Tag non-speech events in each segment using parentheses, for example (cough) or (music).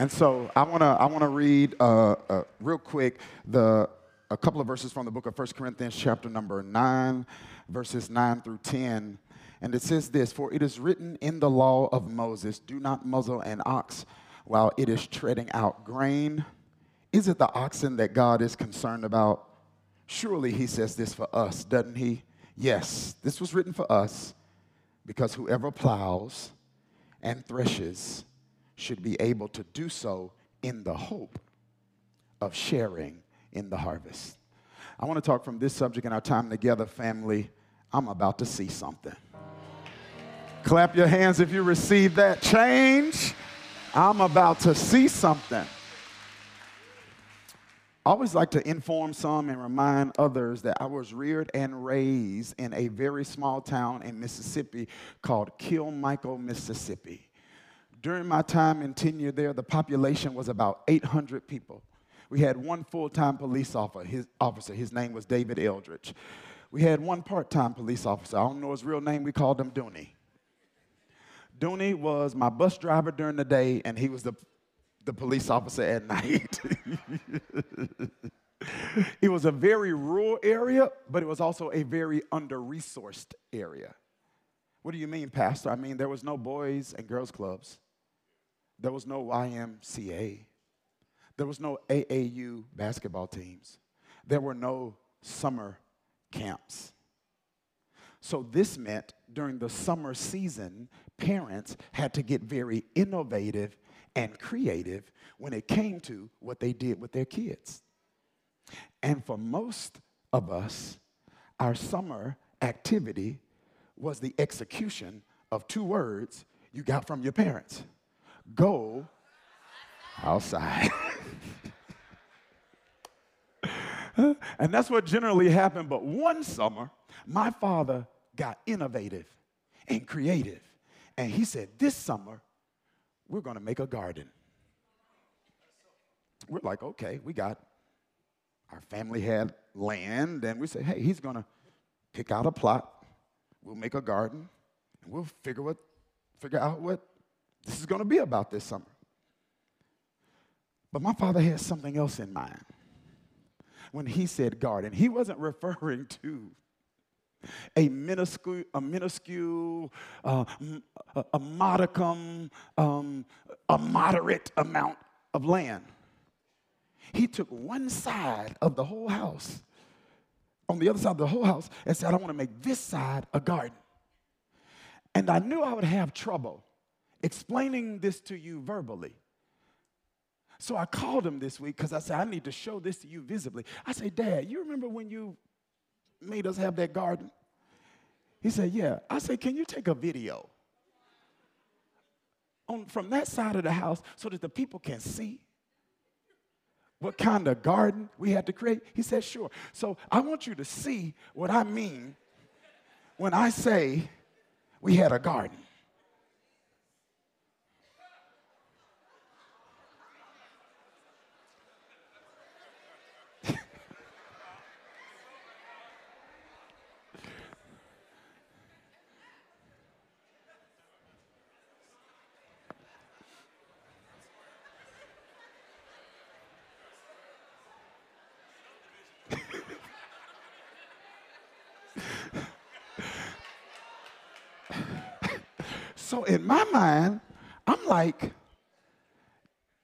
And so I want to I want to read uh, uh, real quick the a couple of verses from the book of 1 Corinthians chapter number 9 verses 9 through 10 and it says this for it is written in the law of Moses do not muzzle an ox while it is treading out grain. Is it the oxen that God is concerned about? Surely he says this for us doesn't he? Yes this was written for us because whoever plows and threshes should be able to do so in the hope of sharing in the harvest. I want to talk from this subject in our time together, family. I'm about to see something. Clap your hands if you receive that change. I'm about to see something. I always like to inform some and remind others that I was reared and raised in a very small town in Mississippi called Kilmichael, Mississippi. During my time in tenure there, the population was about 800 people. We had one full time police officer his, officer, his name was David Eldridge. We had one part time police officer. I don't know his real name, we called him Dooney. Dooney was my bus driver during the day, and he was the, the police officer at night. (laughs) it was a very rural area, but it was also a very under resourced area. What do you mean, Pastor? I mean, there was no boys and girls clubs. There was no YMCA. There was no AAU basketball teams. There were no summer camps. So, this meant during the summer season, parents had to get very innovative and creative when it came to what they did with their kids. And for most of us, our summer activity was the execution of two words you got from your parents go outside. (laughs) and that's what generally happened. But one summer, my father got innovative and creative. And he said, This summer, we're going to make a garden. We're like, okay, we got, our family had land, and we said, hey, he's going to pick out a plot. We'll make a garden, and we'll figure, what, figure out what this is going to be about this summer. But my father had something else in mind when he said garden. He wasn't (laughs) referring to a minuscule, a, minuscule, uh, a, modicum, um, a moderate amount of land. He took one side of the whole house, on the other side of the whole house, and said, I want to make this side a garden. And I knew I would have trouble explaining this to you verbally. So I called him this week because I said, I need to show this to you visibly. I said, Dad, you remember when you made us have that garden? He said, Yeah. I said, Can you take a video on, from that side of the house so that the people can see what kind of garden we had to create? He said, Sure. So I want you to see what I mean when I say we had a garden. So in my mind, I'm like,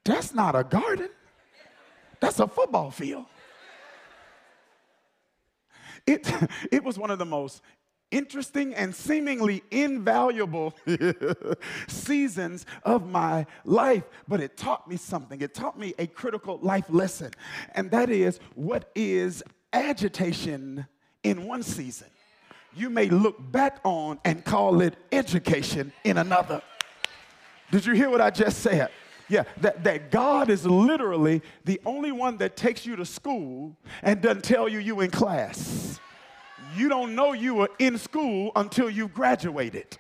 that's not a garden, that's a football field. It, (laughs) it was one of the most interesting and seemingly invaluable (laughs) seasons of my life, but it taught me something. It taught me a critical life lesson, and that is what is agitation in one season you may look back on and call it education in another. Did you hear what I just said? Yeah, that, that God is literally the only one that takes you to school and doesn't tell you you in class. You don't know you were in school until you graduated.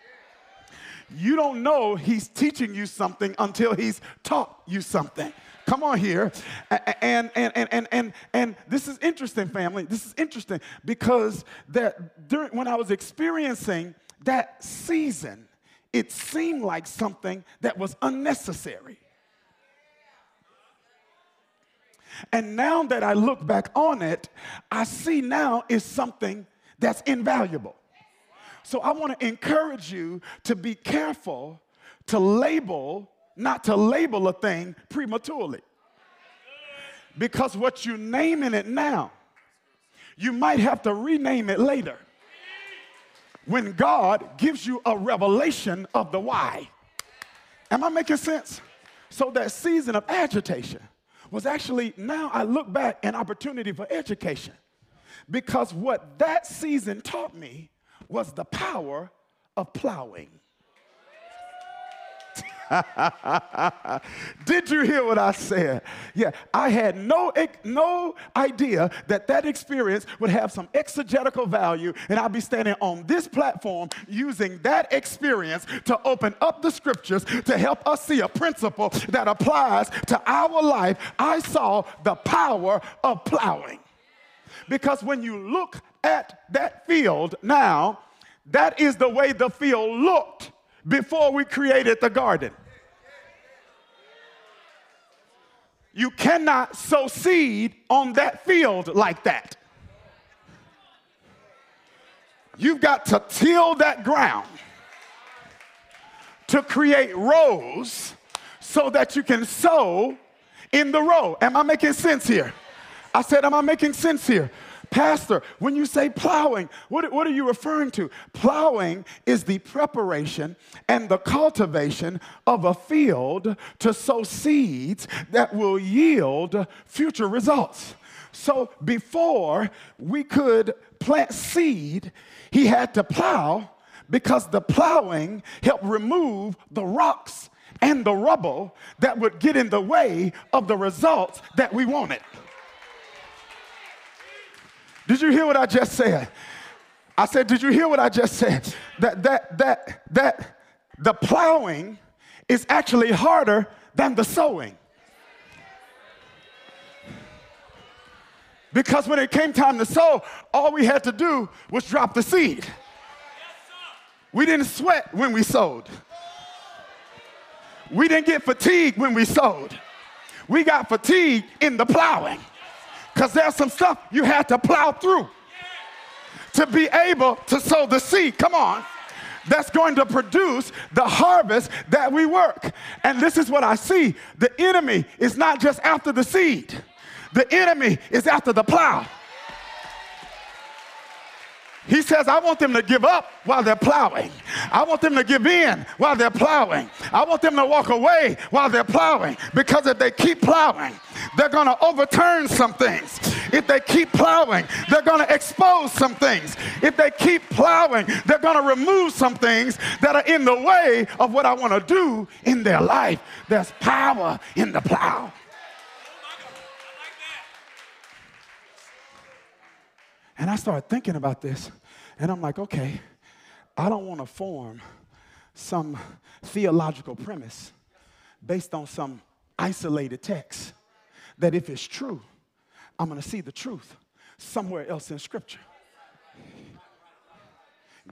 You don't know he's teaching you something until he's taught you something. Come on here. And, and, and, and, and, and this is interesting, family. This is interesting because that during, when I was experiencing that season, it seemed like something that was unnecessary. And now that I look back on it, I see now is something that's invaluable. So I want to encourage you to be careful to label, not to label a thing prematurely. Because what you name in it now, you might have to rename it later when God gives you a revelation of the why. Am I making sense? So that season of agitation was actually, now I look back, an opportunity for education. Because what that season taught me was the power of plowing. (laughs) Did you hear what I said? Yeah, I had no, no idea that that experience would have some exegetical value, and I'd be standing on this platform using that experience to open up the scriptures to help us see a principle that applies to our life. I saw the power of plowing. Because when you look at that field now, that is the way the field looked before we created the garden. You cannot sow seed on that field like that. You've got to till that ground to create rows so that you can sow in the row. Am I making sense here? I said, Am I making sense here? Pastor, when you say plowing, what, what are you referring to? Plowing is the preparation and the cultivation of a field to sow seeds that will yield future results. So before we could plant seed, he had to plow because the plowing helped remove the rocks and the rubble that would get in the way of the results that we wanted. Did you hear what I just said? I said, Did you hear what I just said? That, that, that, that the plowing is actually harder than the sowing. Because when it came time to sow, all we had to do was drop the seed. We didn't sweat when we sowed. We didn't get fatigued when we sowed. We got fatigued in the plowing. Because there's some stuff you had to plow through to be able to sow the seed. Come on. That's going to produce the harvest that we work. And this is what I see the enemy is not just after the seed, the enemy is after the plow. He says, I want them to give up while they're plowing. I want them to give in while they're plowing. I want them to walk away while they're plowing. Because if they keep plowing, they're going to overturn some things. If they keep plowing, they're going to expose some things. If they keep plowing, they're going to remove some things that are in the way of what I want to do in their life. There's power in the plow. And I started thinking about this, and I'm like, okay, I don't want to form some theological premise based on some isolated text that if it's true, I'm going to see the truth somewhere else in Scripture.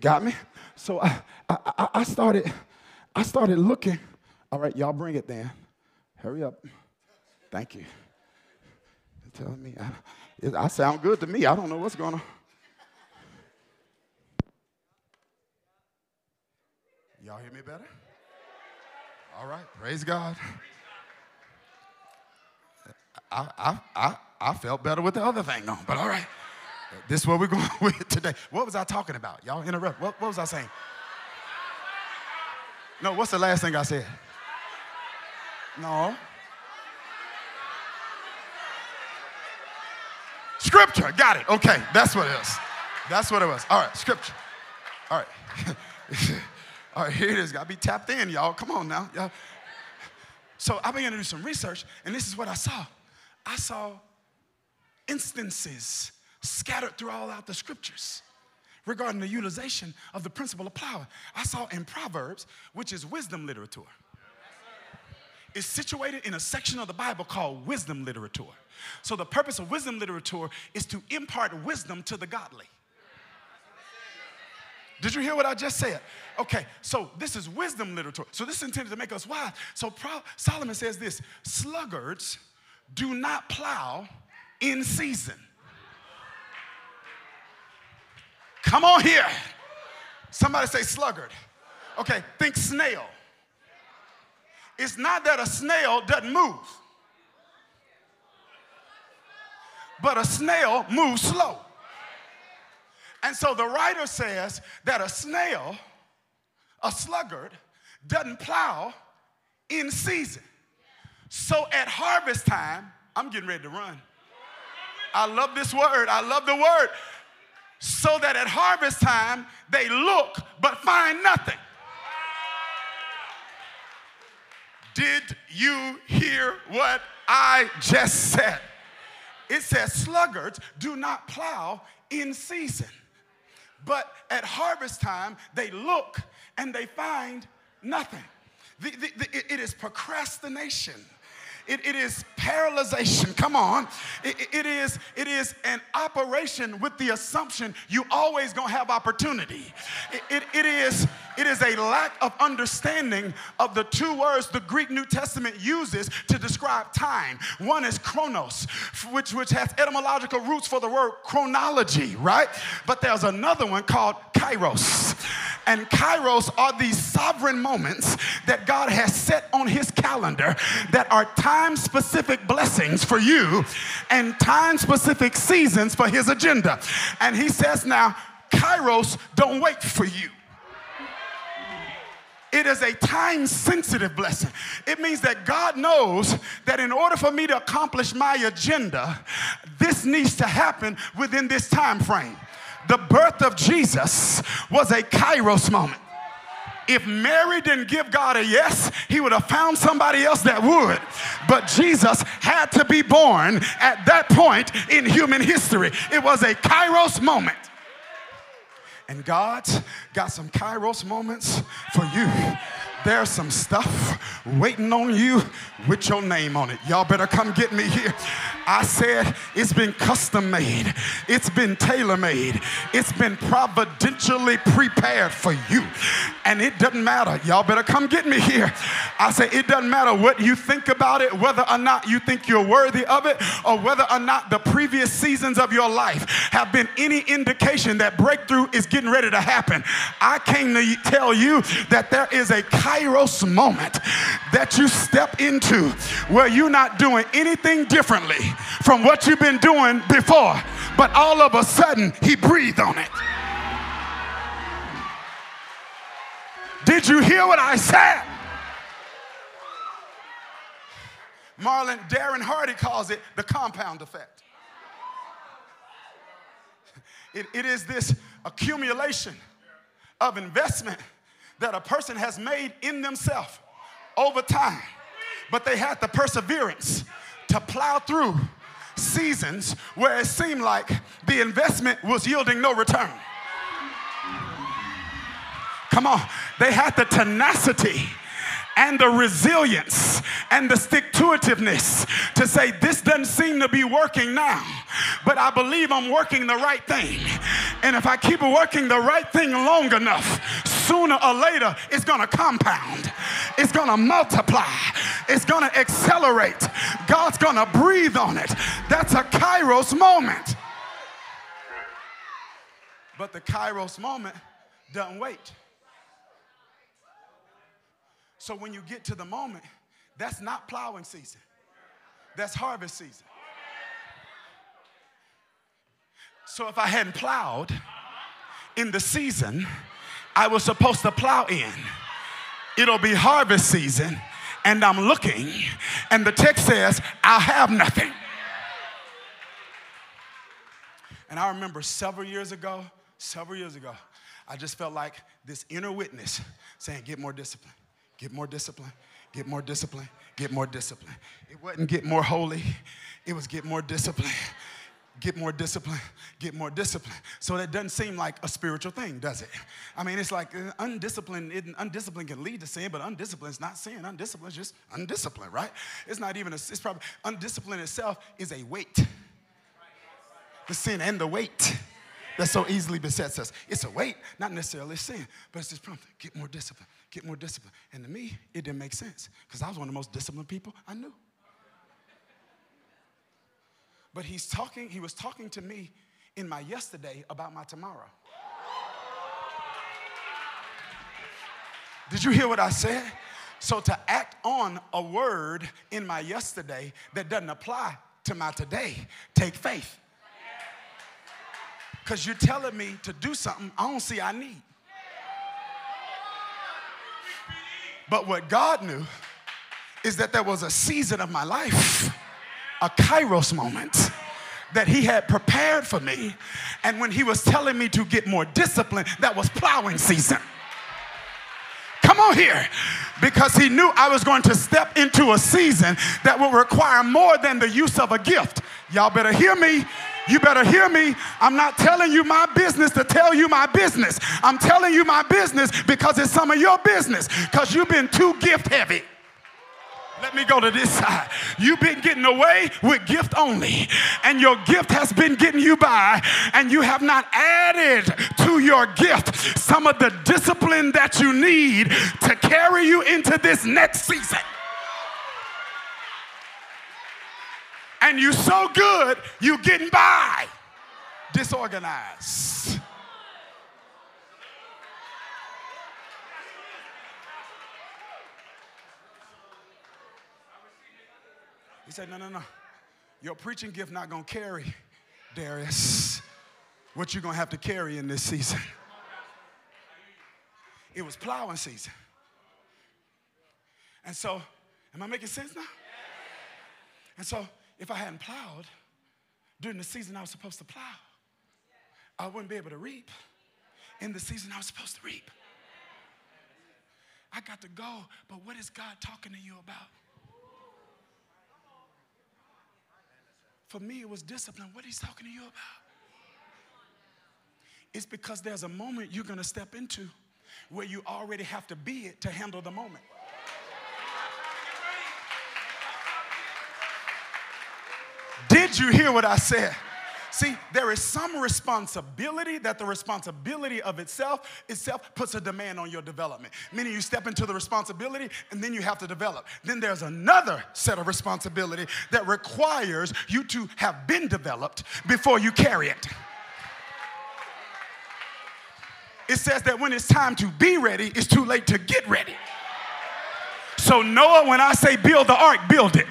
Got me? So I, I, I started, I started looking. All right, y'all bring it then. Hurry up. Thank you. You're telling me. I, I sound good to me. I don't know what's going on. Y'all hear me better? All right, praise God. I, I, I, I felt better with the other thing on, but all right. This is what we're going (laughs) with today. What was I talking about? Y'all interrupt. What, what was I saying? No, what's the last thing I said? No. Scripture. Got it. Okay, that's what it is. That's what it was. All right, scripture. All right. (laughs) All right, here it is. Got to be tapped in, y'all. Come on now. Y'all. So I began to do some research, and this is what I saw. I saw instances scattered through all out the scriptures regarding the utilization of the principle of power. I saw in Proverbs, which is wisdom literature is situated in a section of the Bible called wisdom literature. So, the purpose of wisdom literature is to impart wisdom to the godly. Did you hear what I just said? Okay, so this is wisdom literature. So, this is intended to make us wise. So, Solomon says this sluggards do not plow in season. Come on here. Somebody say sluggard. Okay, think snail. It's not that a snail doesn't move, but a snail moves slow. And so the writer says that a snail, a sluggard, doesn't plow in season. So at harvest time, I'm getting ready to run. I love this word. I love the word. So that at harvest time, they look but find nothing. Did you hear what I just said? It says, sluggards do not plow in season. But at harvest time, they look and they find nothing. The, the, the, it is procrastination. It, it is paralyzation. (laughs) Come on. It, it, is, it is an operation with the assumption you always gonna have opportunity. It, it, it, is, it is a lack of understanding of the two words the Greek New Testament uses to describe time. One is chronos, which, which has etymological roots for the word chronology, right? But there's another one called kairos. And kairos are these sovereign moments that God has set on his calendar that are time specific blessings for you and time specific seasons for his agenda. And he says now, kairos don't wait for you. It is a time sensitive blessing. It means that God knows that in order for me to accomplish my agenda, this needs to happen within this time frame the birth of Jesus was a kairos moment. If Mary didn't give God a yes, he would have found somebody else that would. But Jesus had to be born at that point in human history. It was a kairos moment. And God's got some kairos moments for you. There's some stuff waiting on you with your name on it. Y'all better come get me here. I said it's been custom made, it's been tailor made, it's been providentially prepared for you. And it doesn't matter. Y'all better come get me here. I say it doesn't matter what you think about it, whether or not you think you're worthy of it, or whether or not the previous seasons of your life have been any indication that breakthrough is getting ready to happen. I came to tell you that there is a kairos moment that you step into where you're not doing anything differently from what you've been doing before. But all of a sudden, he breathed on it. Did you hear what I said? Marlon Darren Hardy calls it the compound effect. It, it is this accumulation of investment that a person has made in themselves over time, but they had the perseverance to plow through seasons where it seemed like the investment was yielding no return. Come on, they had the tenacity and the resilience and the stick to itiveness to say, This doesn't seem to be working now, but I believe I'm working the right thing. And if I keep working the right thing long enough, sooner or later it's gonna compound, it's gonna multiply, it's gonna accelerate. God's gonna breathe on it. That's a kairos moment. But the kairos moment doesn't wait. So when you get to the moment, that's not plowing season, that's harvest season. So if I hadn't plowed in the season I was supposed to plow in, it'll be harvest season, and I'm looking, and the text says, I'll have nothing. And I remember several years ago, several years ago, I just felt like this inner witness saying, Get more discipline. Get more discipline. Get more discipline. Get more discipline. It wasn't get more holy, it was get more discipline. Get more discipline, get more discipline. So that doesn't seem like a spiritual thing, does it? I mean, it's like uh, undisciplined, undisciplined can lead to sin, but undisciplined is not sin. Undisciplined is just undisciplined, right? It's not even a, it's probably, undisciplined itself is a weight. The sin and the weight that so easily besets us. It's a weight, not necessarily sin, but it's just something. Get more discipline, get more discipline. And to me, it didn't make sense because I was one of the most disciplined people I knew. But he's talking, he was talking to me in my yesterday about my tomorrow. Did you hear what I said? So to act on a word in my yesterday that doesn't apply to my today, take faith. Because you're telling me to do something I don't see I need. But what God knew is that there was a season of my life, a kairos moment that he had prepared for me. And when he was telling me to get more discipline, that was plowing season. Come on here. Because he knew I was going to step into a season that will require more than the use of a gift. Y'all better hear me. You better hear me. I'm not telling you my business to tell you my business. I'm telling you my business because it's some of your business because you've been too gift heavy. Let me go to this side. You've been getting away with gift only, and your gift has been getting you by, and you have not added to your gift some of the discipline that you need to carry you into this next season. And you're so good, you're getting by. Disorganized. He said, No, no, no. Your preaching gift not gonna carry, Darius, what you're gonna have to carry in this season. It was plowing season. And so, am I making sense now? And so, if I hadn't plowed during the season I was supposed to plow, I wouldn't be able to reap in the season I was supposed to reap. I got to go, but what is God talking to you about? For me, it was discipline. What he's talking to you about? It's because there's a moment you're going to step into where you already have to be it to handle the moment. Did you hear what I said? See, there is some responsibility that the responsibility of itself itself puts a demand on your development. Meaning you step into the responsibility and then you have to develop. Then there's another set of responsibility that requires you to have been developed before you carry it. It says that when it's time to be ready, it's too late to get ready. So, Noah, when I say build the ark, build it.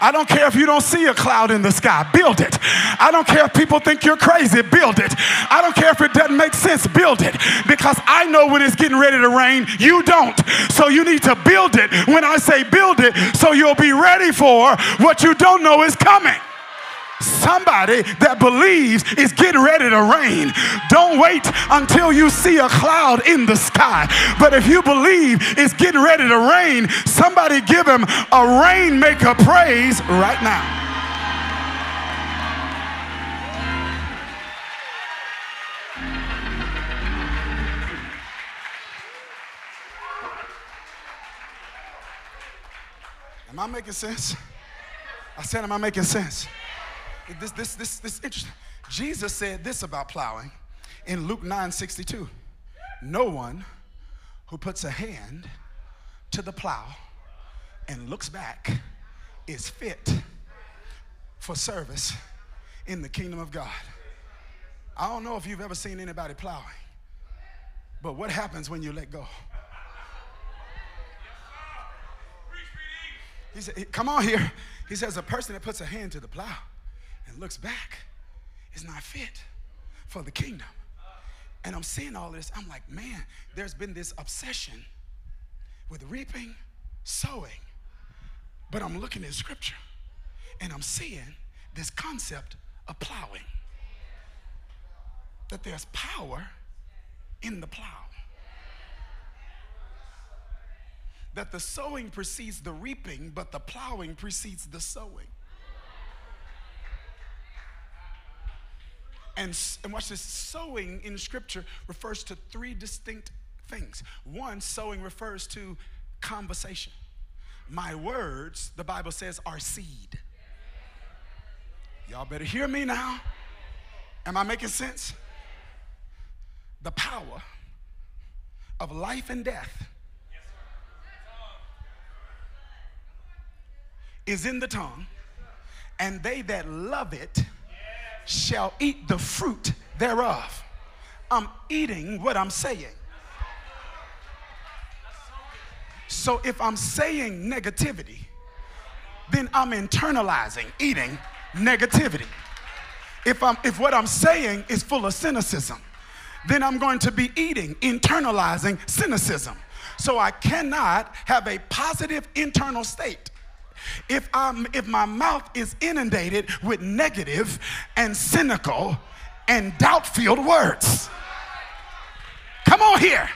I don't care if you don't see a cloud in the sky, build it. I don't care if people think you're crazy, build it. I don't care if it doesn't make sense, build it. Because I know when it's getting ready to rain, you don't. So, you need to build it when I say build it so you'll be ready for what you don't know is coming. Somebody that believes is getting ready to rain. Don't wait until you see a cloud in the sky. But if you believe it's getting ready to rain, somebody give him a rainmaker praise right now. Am I making sense? I said, Am I making sense? This, this, this, this interesting. Jesus said this about plowing in Luke 9 62. No one who puts a hand to the plow and looks back is fit for service in the kingdom of God. I don't know if you've ever seen anybody plowing, but what happens when you let go? He said, Come on here. He says, A person that puts a hand to the plow and looks back is not fit for the kingdom. And I'm seeing all this. I'm like, man, there's been this obsession with reaping, sowing. But I'm looking at scripture and I'm seeing this concept of plowing. That there's power in the plow. That the sowing precedes the reaping, but the plowing precedes the sowing. And, and watch this sowing in scripture refers to three distinct things. One, sowing refers to conversation. My words, the Bible says, are seed. Y'all better hear me now. Am I making sense? The power of life and death is in the tongue, and they that love it shall eat the fruit thereof. I'm eating what I'm saying. So if I'm saying negativity, then I'm internalizing, eating negativity. If, I'm, if what I'm saying is full of cynicism, then I'm going to be eating, internalizing cynicism. So I cannot have a positive internal state if, I'm, if my mouth is inundated with negative and cynical and doubt filled words. Come on here.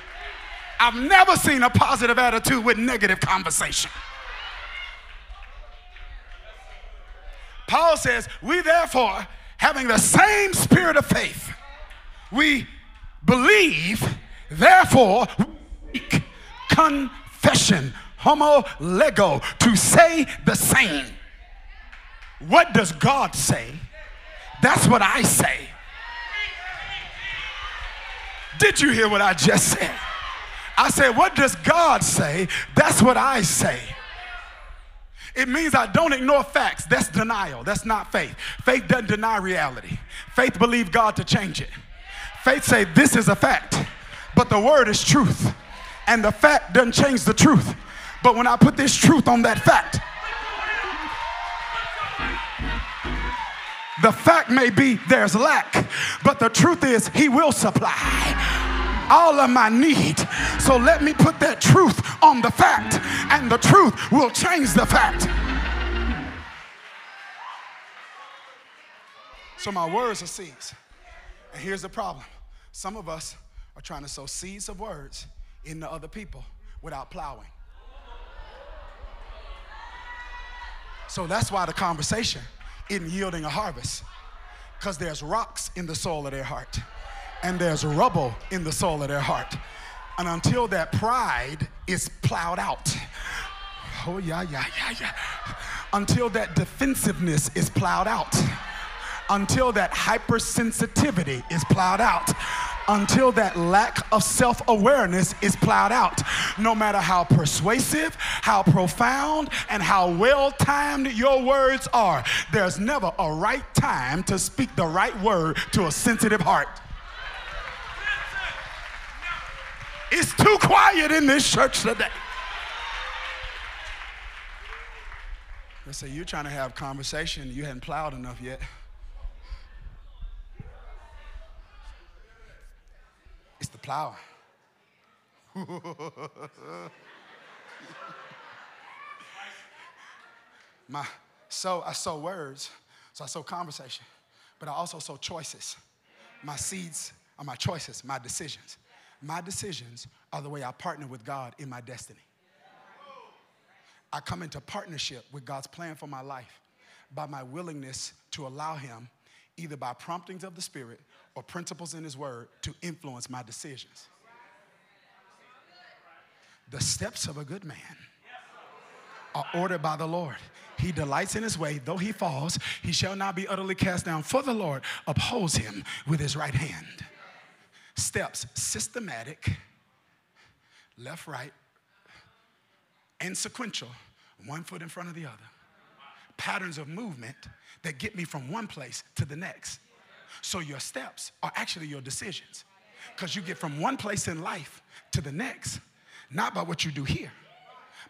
I've never seen a positive attitude with negative conversation. Paul says, We therefore, having the same spirit of faith, we believe, therefore, confession, homo lego, to say the same. What does God say? That's what I say. Did you hear what I just said? I said, What does God say? That's what I say. It means I don't ignore facts. That's denial. That's not faith. Faith doesn't deny reality. Faith believes God to change it. Faith say this is a fact, but the word is truth. And the fact doesn't change the truth. But when I put this truth on that fact, the fact may be there's lack, but the truth is he will supply all of my need. So let me put that truth on the fact, and the truth will change the fact. So my words are seeds. And here's the problem some of us are trying to sow seeds of words into other people without plowing. So that's why the conversation isn't yielding a harvest because there's rocks in the soil of their heart and there's rubble in the soul of their heart. And until that pride is plowed out, oh, yeah, yeah, yeah, yeah. Until that defensiveness is plowed out, until that hypersensitivity is plowed out, until that lack of self awareness is plowed out. No matter how persuasive, how profound, and how well timed your words are, there's never a right time to speak the right word to a sensitive heart. It's too quiet in this church today. They say, You're trying to have conversation, you hadn't plowed enough yet. It's the plow. My so I sow words, so I sow conversation, but I also sow choices. My seeds are my choices, my decisions. My decisions are the way I partner with God in my destiny. I come into partnership with God's plan for my life by my willingness to allow Him, either by promptings of the Spirit or principles in His Word, to influence my decisions. The steps of a good man are ordered by the Lord. He delights in his way, though he falls, he shall not be utterly cast down, for the Lord upholds him with his right hand steps systematic, left, right, and sequential, one foot in front of the other. Patterns of movement that get me from one place to the next. So your steps are actually your decisions. Because you get from one place in life to the next, not by what you do here,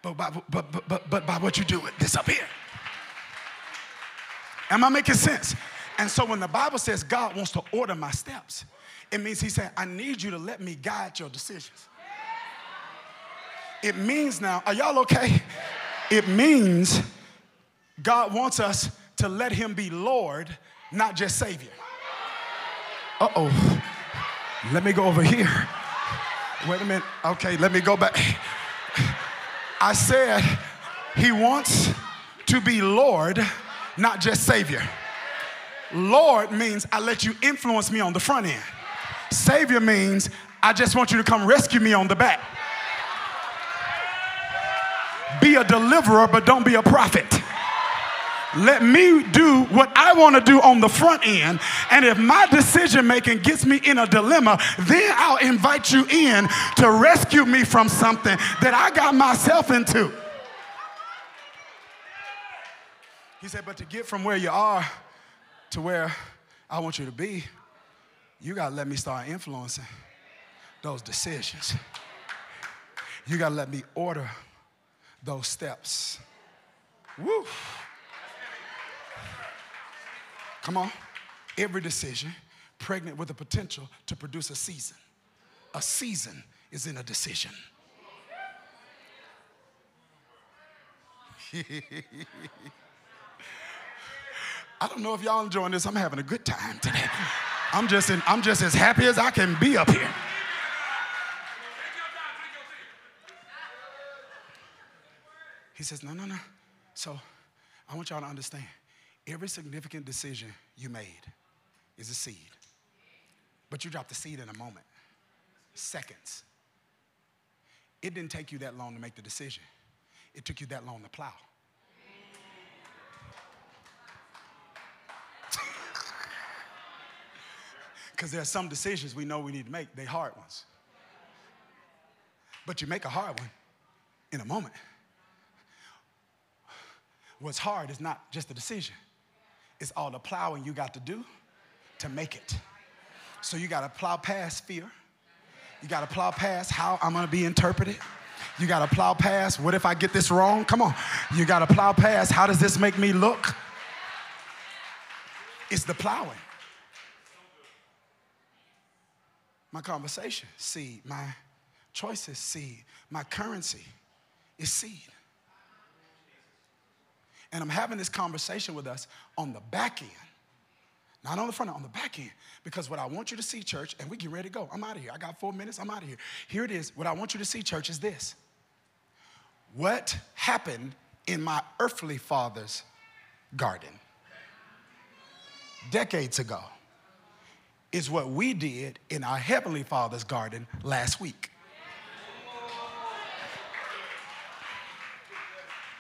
but by, but, but, but, but by what you do with this up here. Am I making sense? And so when the Bible says God wants to order my steps, it means he said, I need you to let me guide your decisions. It means now, are y'all okay? It means God wants us to let him be Lord, not just Savior. Uh oh. Let me go over here. Wait a minute. Okay, let me go back. I said he wants to be Lord, not just Savior. Lord means I let you influence me on the front end. Savior means I just want you to come rescue me on the back. Be a deliverer, but don't be a prophet. Let me do what I want to do on the front end. And if my decision making gets me in a dilemma, then I'll invite you in to rescue me from something that I got myself into. He said, but to get from where you are to where I want you to be, you got to let me start influencing those decisions. You got to let me order those steps. Woo. Come on. Every decision pregnant with the potential to produce a season. A season is in a decision. (laughs) I don't know if y'all enjoying this. I'm having a good time today. I'm just, in, I'm just as happy as I can be up here. He says, No, no, no. So I want y'all to understand every significant decision you made is a seed. But you dropped the seed in a moment, seconds. It didn't take you that long to make the decision, it took you that long to plow. (laughs) Because there are some decisions we know we need to make, they hard ones. But you make a hard one in a moment. What's hard is not just the decision, it's all the plowing you got to do to make it. So you got to plow past fear. You got to plow past how I'm going to be interpreted. You got to plow past what if I get this wrong? Come on. You got to plow past how does this make me look? It's the plowing. My conversation, seed. My choices, seed. My currency is seed. And I'm having this conversation with us on the back end. Not on the front end, on the back end. Because what I want you to see, church, and we get ready to go. I'm out of here. I got four minutes. I'm out of here. Here it is. What I want you to see, church, is this. What happened in my earthly father's garden decades ago is what we did in our heavenly father's garden last week.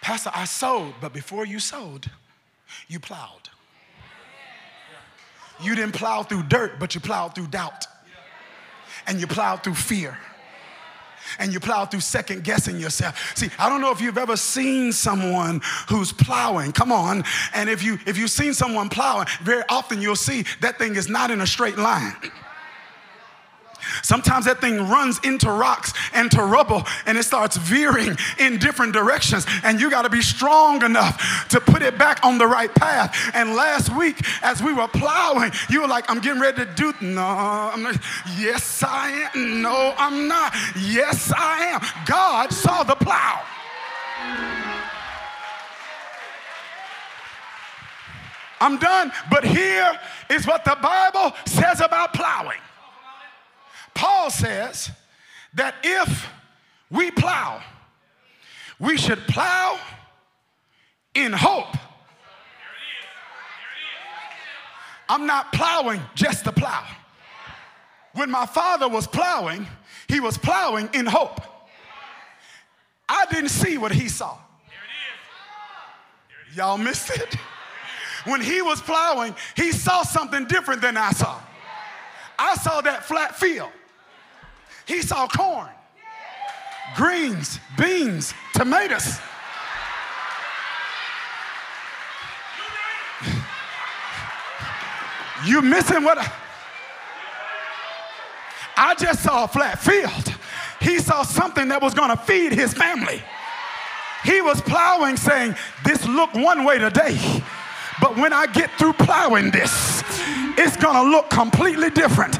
Pastor, I sowed, but before you sowed, you plowed. You didn't plow through dirt, but you plowed through doubt. And you plowed through fear. And you plow through second guessing yourself. See, I don't know if you've ever seen someone who's plowing. Come on. And if you if you've seen someone plowing, very often you'll see that thing is not in a straight line. Sometimes that thing runs into rocks and to rubble and it starts veering in different directions. And you got to be strong enough to put it back on the right path. And last week, as we were plowing, you were like, I'm getting ready to do. No, I'm not. Yes, I am. No, I'm not. Yes, I am. God saw the plow. I'm done. But here is what the Bible says about plowing. Paul says that if we plow, we should plow in hope. I'm not plowing just to plow. When my father was plowing, he was plowing in hope. I didn't see what he saw. Y'all missed it? When he was plowing, he saw something different than I saw. I saw that flat field. He saw corn, greens, beans, tomatoes. You missing what? I, just saw a flat field. He saw something that was going to feed his family. He was plowing, saying, This look one way today, but when I get through plowing this, it's going to look completely different.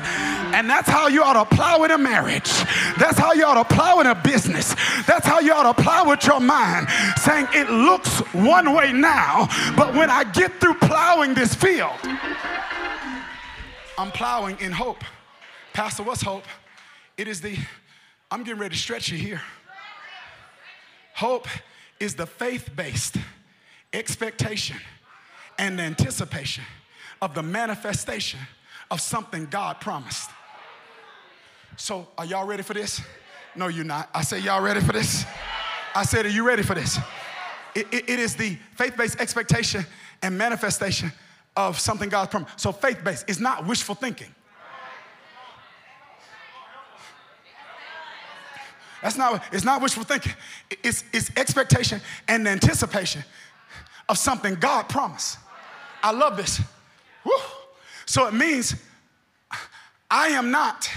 And that's how you ought to plow in a marriage. That's how you ought to plow in a business. That's how you ought to plow with your mind, saying it looks one way now, but when I get through plowing this field, I'm plowing in hope. Pastor, what's hope? It is the, I'm getting ready to stretch you here. Hope is the faith based expectation and anticipation of the manifestation of something God promised. So, are y'all ready for this? No, you're not. I say, y'all ready for this? I said, are you ready for this? it, it, it is the faith based expectation and manifestation of something God's promised. So, faith based is not wishful thinking. That's not, it's not wishful thinking. It's, it's expectation and anticipation of something God promised. I love this. Woo. So it means I am not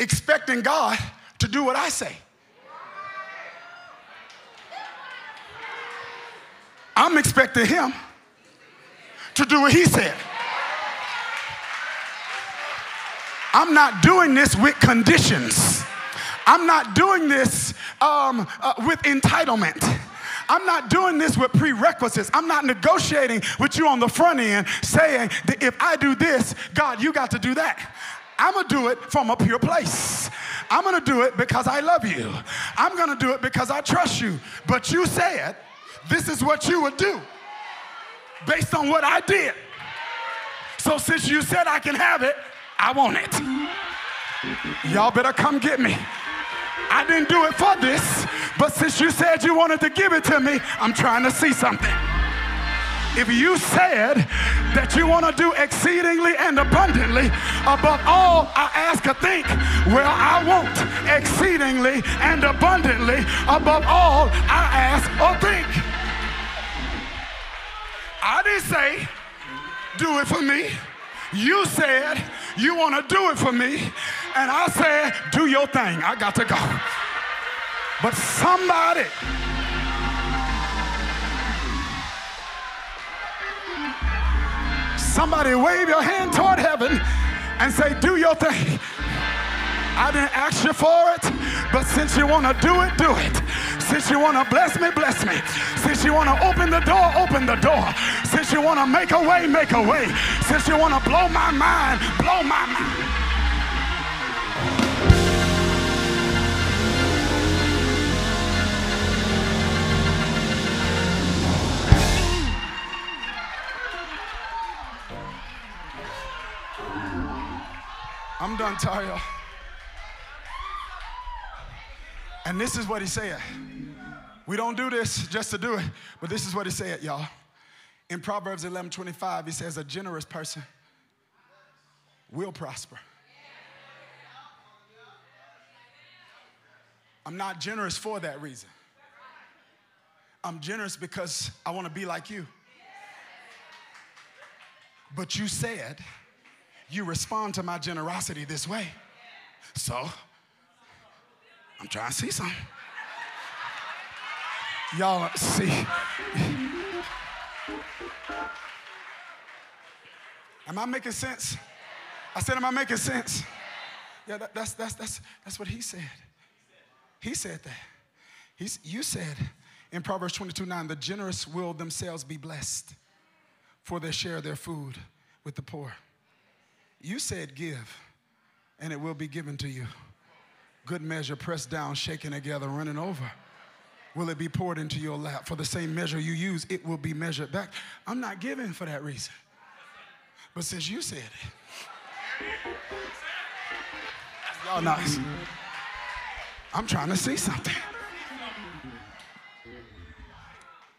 expecting God to do what I say. I'm expecting Him to do what He said. I'm not doing this with conditions. I'm not doing this um, uh, with entitlement. I'm not doing this with prerequisites. I'm not negotiating with you on the front end saying that if I do this, God, you got to do that. I'm gonna do it from a pure place. I'm gonna do it because I love you. I'm gonna do it because I trust you. But you said this is what you would do based on what I did. So since you said I can have it, I want it. Y'all better come get me. I didn't do it for this, but since you said you wanted to give it to me, I'm trying to see something. If you said that you want to do exceedingly and abundantly above all I ask or think, well, I won't exceedingly and abundantly above all I ask or think. I didn't say, do it for me. You said you want to do it for me. And I said, do your thing. I got to go. But somebody, somebody wave your hand toward heaven and say, do your thing. I didn't ask you for it, but since you want to do it, do it. Since you want to bless me, bless me. Since you want to open the door, open the door. Since you want to make a way, make a way. Since you want to blow my mind, blow my mind. Done, Tario. And this is what he said. We don't do this just to do it, but this is what he said, y'all. In Proverbs 11 25, he says, A generous person will prosper. I'm not generous for that reason. I'm generous because I want to be like you. But you said you respond to my generosity this way. So I'm trying to see something. Y'all see. Am I making sense? I said, Am I making sense? Yeah, that, that's, that's, that's, that's what he said. He said that. He's, you said in Proverbs 22 9, the generous will themselves be blessed, for they share of their food with the poor. You said, Give, and it will be given to you good measure, pressed down, shaken together, running over. Will it be poured into your lap? For the same measure you use, it will be measured back. I'm not giving for that reason. But since you said it, y'all nice. I'm trying to see something.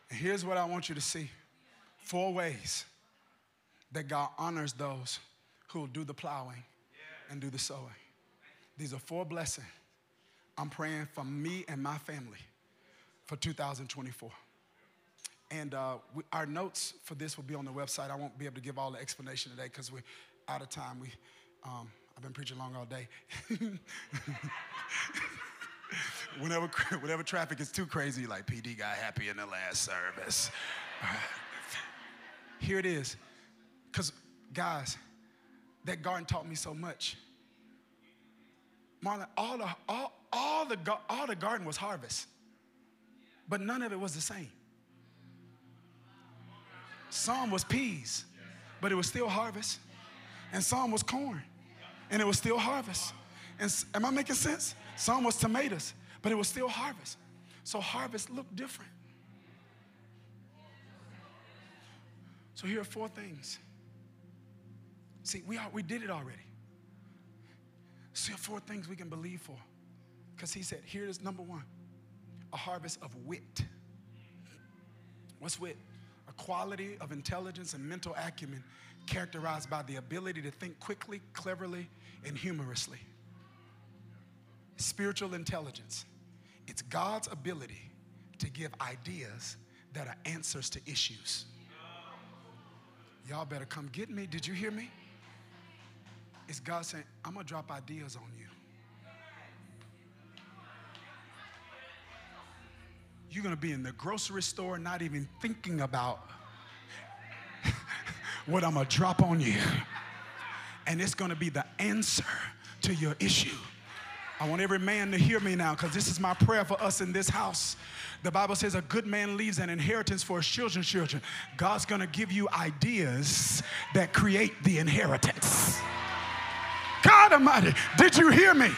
And here's what I want you to see four ways that God honors those who will do the plowing and do the sowing. These are four blessings I'm praying for me and my family for 2024. And uh, we, our notes for this will be on the website. I won't be able to give all the explanation today because we're out of time. We, um, I've been preaching long all day. (laughs) whenever, whenever traffic is too crazy, like PD got happy in the last service. (laughs) Here it is. Because, guys, that garden taught me so much. Marlon, all the, all, all, the, all the garden was harvest, but none of it was the same. Some was peas, but it was still harvest. And some was corn, and it was still harvest. And am I making sense? Some was tomatoes, but it was still harvest. So harvest looked different. So here are four things. See, we, are, we did it already. See, four things we can believe for. Because he said, here's number one a harvest of wit. What's wit? A quality of intelligence and mental acumen characterized by the ability to think quickly, cleverly, and humorously. Spiritual intelligence. It's God's ability to give ideas that are answers to issues. Y'all better come get me. Did you hear me? It's God saying, I'm going to drop ideas on you. You're going to be in the grocery store not even thinking about (laughs) what I'm going to drop on you. And it's going to be the answer to your issue. I want every man to hear me now because this is my prayer for us in this house. The Bible says a good man leaves an inheritance for his children's children. God's going to give you ideas that create the inheritance. God Almighty, did you hear me?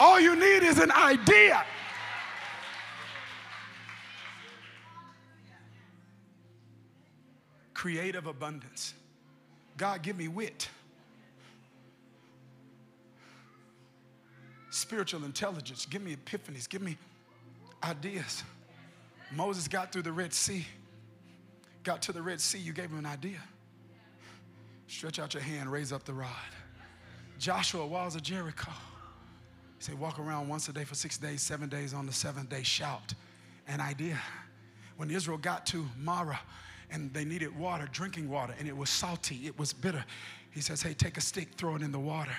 All you need is an idea. Creative abundance. God, give me wit. Spiritual intelligence. Give me epiphanies. Give me ideas. Moses got through the Red Sea. Got to the Red Sea, you gave him an idea. Stretch out your hand, raise up the rod. Joshua, walls of Jericho. He said, walk around once a day for six days, seven days on the seventh day, shout. An idea. When Israel got to Marah and they needed water, drinking water, and it was salty, it was bitter. He says, Hey, take a stick, throw it in the water,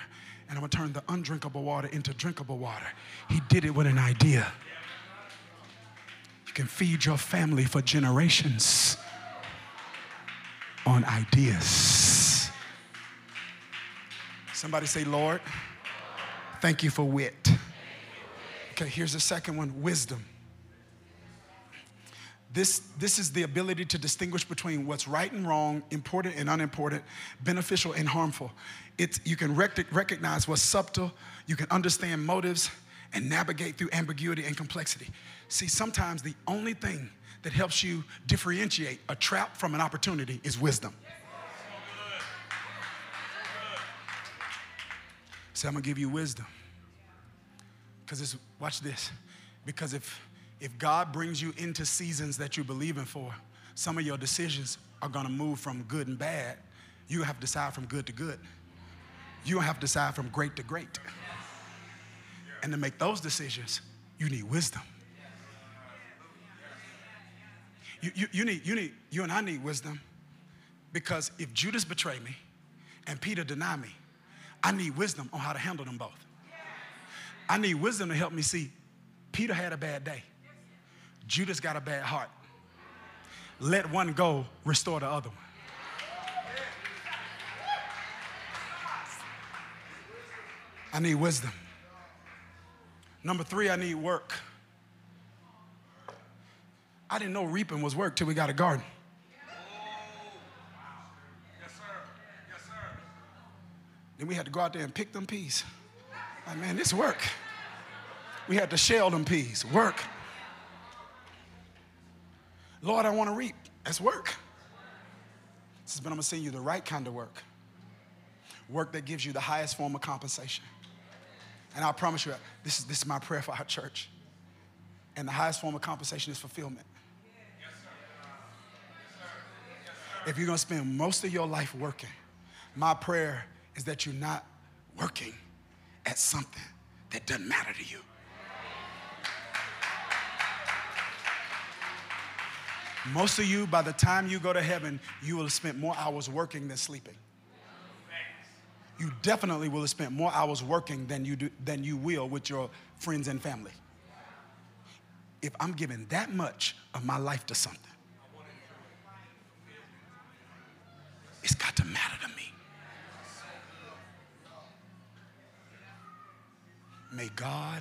and I'm gonna turn the undrinkable water into drinkable water. He did it with an idea. You can feed your family for generations on ideas. Somebody say, Lord, thank you for wit. Okay, here's the second one wisdom. This, this is the ability to distinguish between what's right and wrong, important and unimportant, beneficial and harmful. It's, you can rec- recognize what's subtle, you can understand motives, and navigate through ambiguity and complexity. See, sometimes the only thing that helps you differentiate a trap from an opportunity is wisdom. So I'm gonna give you wisdom. Because it's, watch this. Because if if God brings you into seasons that you're believing for, some of your decisions are gonna move from good and bad. You have to decide from good to good. You have to decide from great to great. And to make those decisions, you need wisdom. You, you, you, need, you, need, you and I need wisdom because if Judas betrayed me and Peter denied me, I need wisdom on how to handle them both. I need wisdom to help me see Peter had a bad day. Judas got a bad heart. Let one go, restore the other one. I need wisdom. Number three, I need work. I didn't know reaping was work till we got a garden. Then we had to go out there and pick them peas. Like, man, this work. We had to shell them peas. Work. Lord, I want to reap. That's work. Says, but I'm going to send you the right kind of work. Work that gives you the highest form of compensation. And I promise you, this is, this is my prayer for our church. And the highest form of compensation is fulfillment. If you're going to spend most of your life working, my prayer is that you're not working at something that doesn't matter to you. Most of you, by the time you go to heaven, you will have spent more hours working than sleeping. You definitely will have spent more hours working than you, do, than you will with your friends and family. If I'm giving that much of my life to something, it's got to matter to me. May God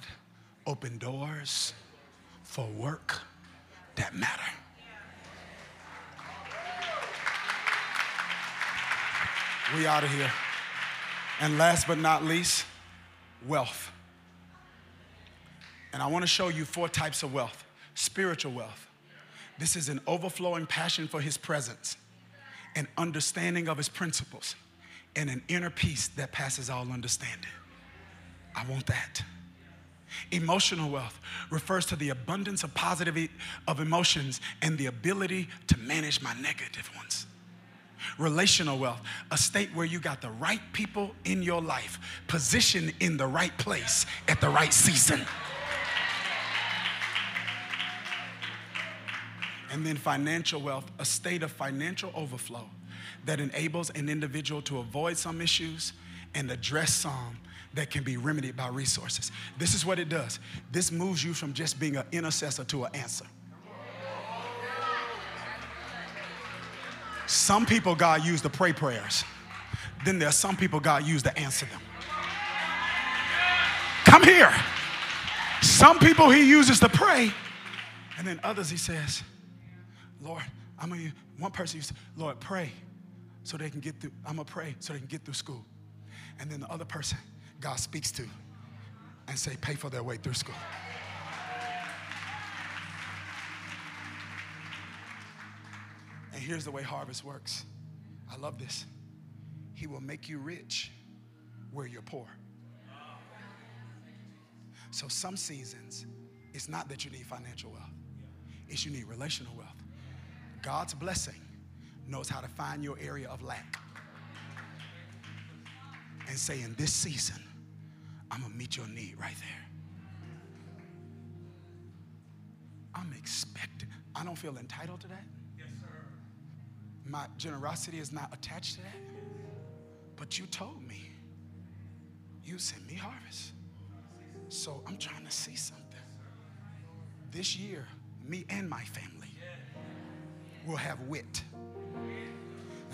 open doors for work that matter. We out of here. And last but not least, wealth. And I want to show you four types of wealth spiritual wealth. This is an overflowing passion for his presence, an understanding of his principles, and an inner peace that passes all understanding. I want that. Emotional wealth refers to the abundance of positive e- of emotions and the ability to manage my negative ones. Relational wealth, a state where you got the right people in your life, positioned in the right place at the right season. And then financial wealth, a state of financial overflow that enables an individual to avoid some issues and address some that can be remedied by resources. This is what it does. This moves you from just being an intercessor to an answer. Some people God used to pray prayers. Then there are some people God used to answer them. Come here. Some people he uses to pray, and then others he says, Lord, I'm gonna, one person used to, Lord, pray so they can get through, I'm gonna pray so they can get through school. And then the other person God speaks to and say, pay for their way through school. And here's the way harvest works. I love this. He will make you rich where you're poor. So some seasons, it's not that you need financial wealth, it's you need relational wealth. God's blessing knows how to find your area of lack and say, in this season, I'm gonna meet your need right there. I'm expecting. I don't feel entitled to that. Yes, sir. My generosity is not attached to that. But you told me you send me harvest. So I'm trying to see something. This year, me and my family will have wit.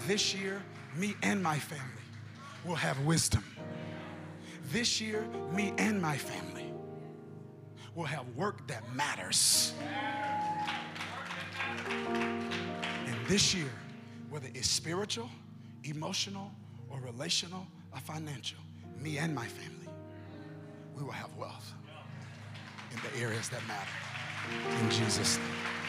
This year, me and my family will have wisdom. This year, me and my family will have work that matters. And this year, whether it's spiritual, emotional, or relational, or financial, me and my family, we will have wealth in the areas that matter. In Jesus' name.